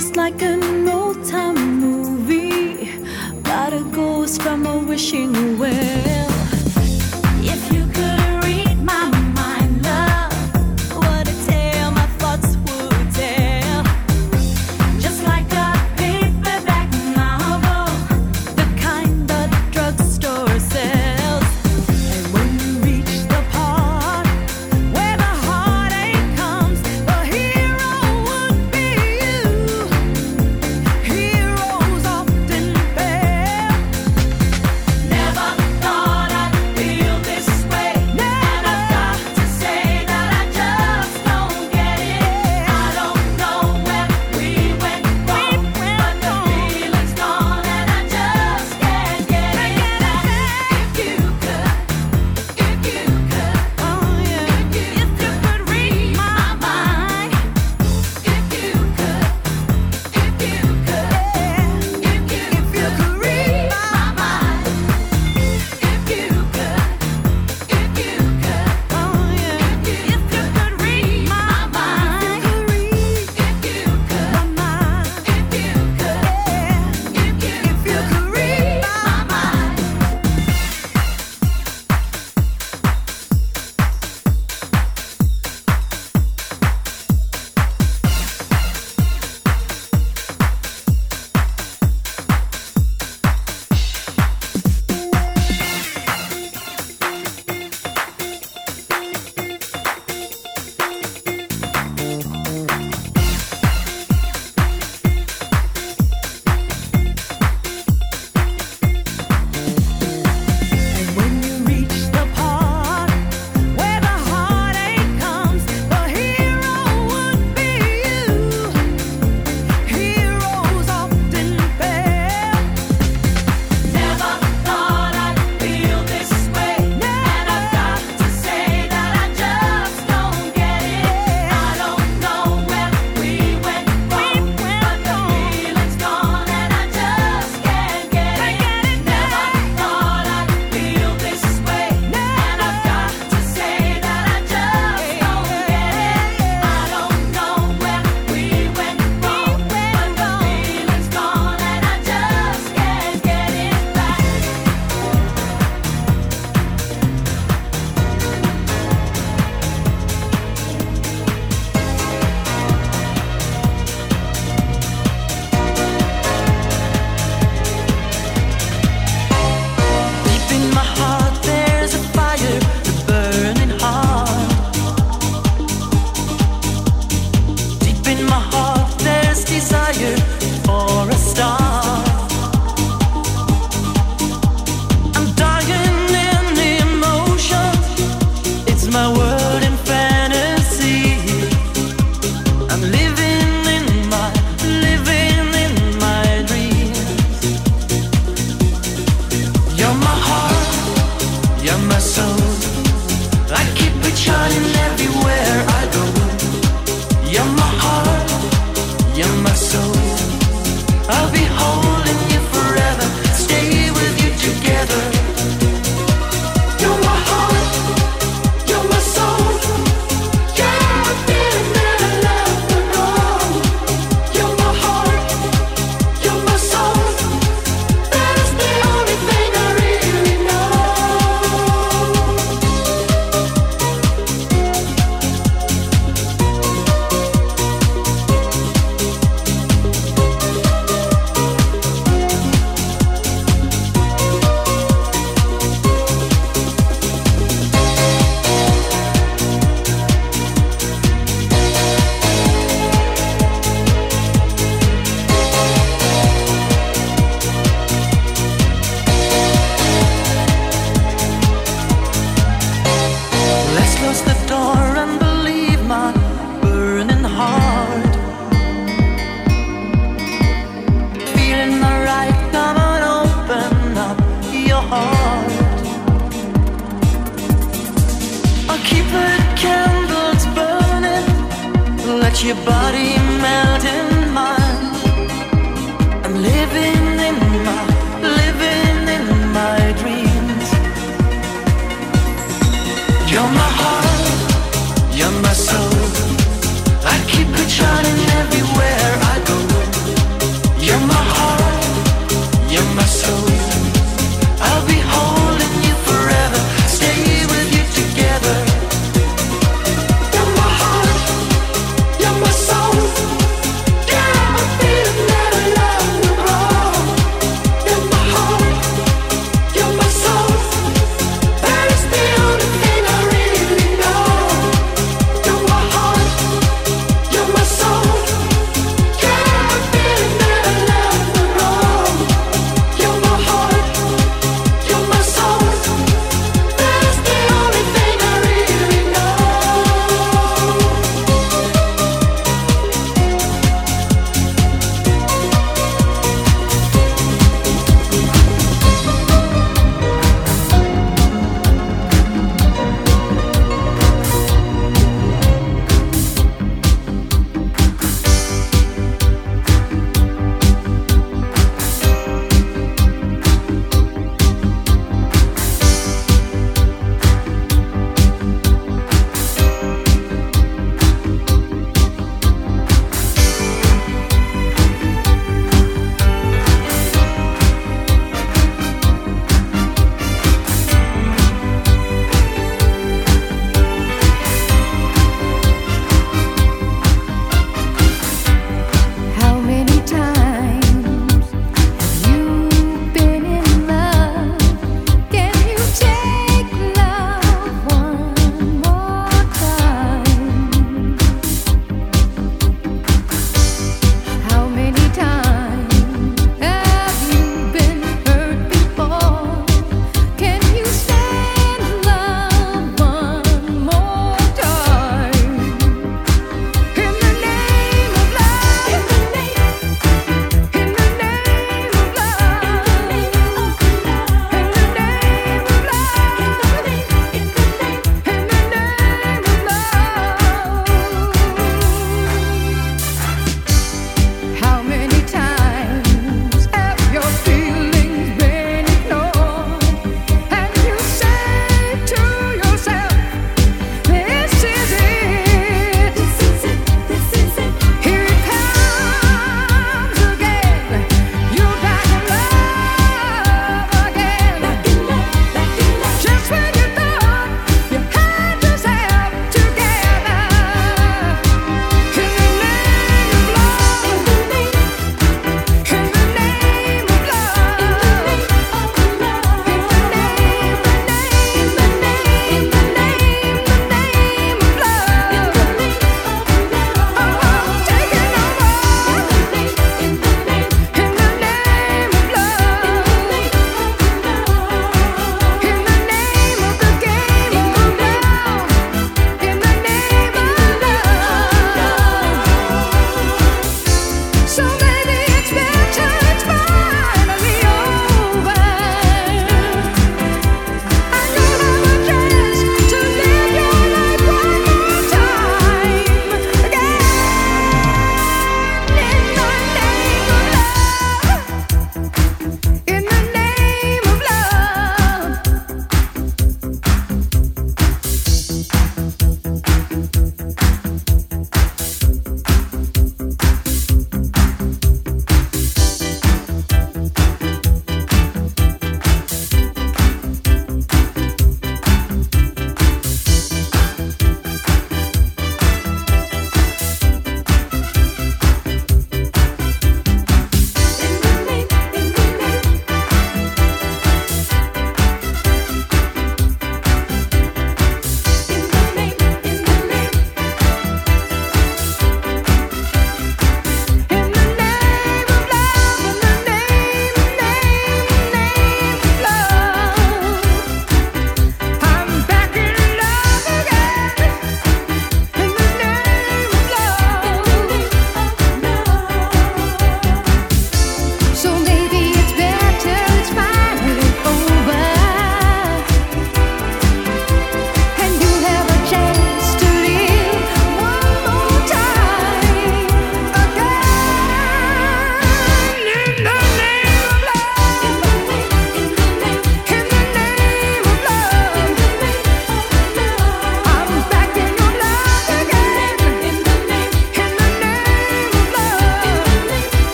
Just like an old time movie about a ghost from a wishing well.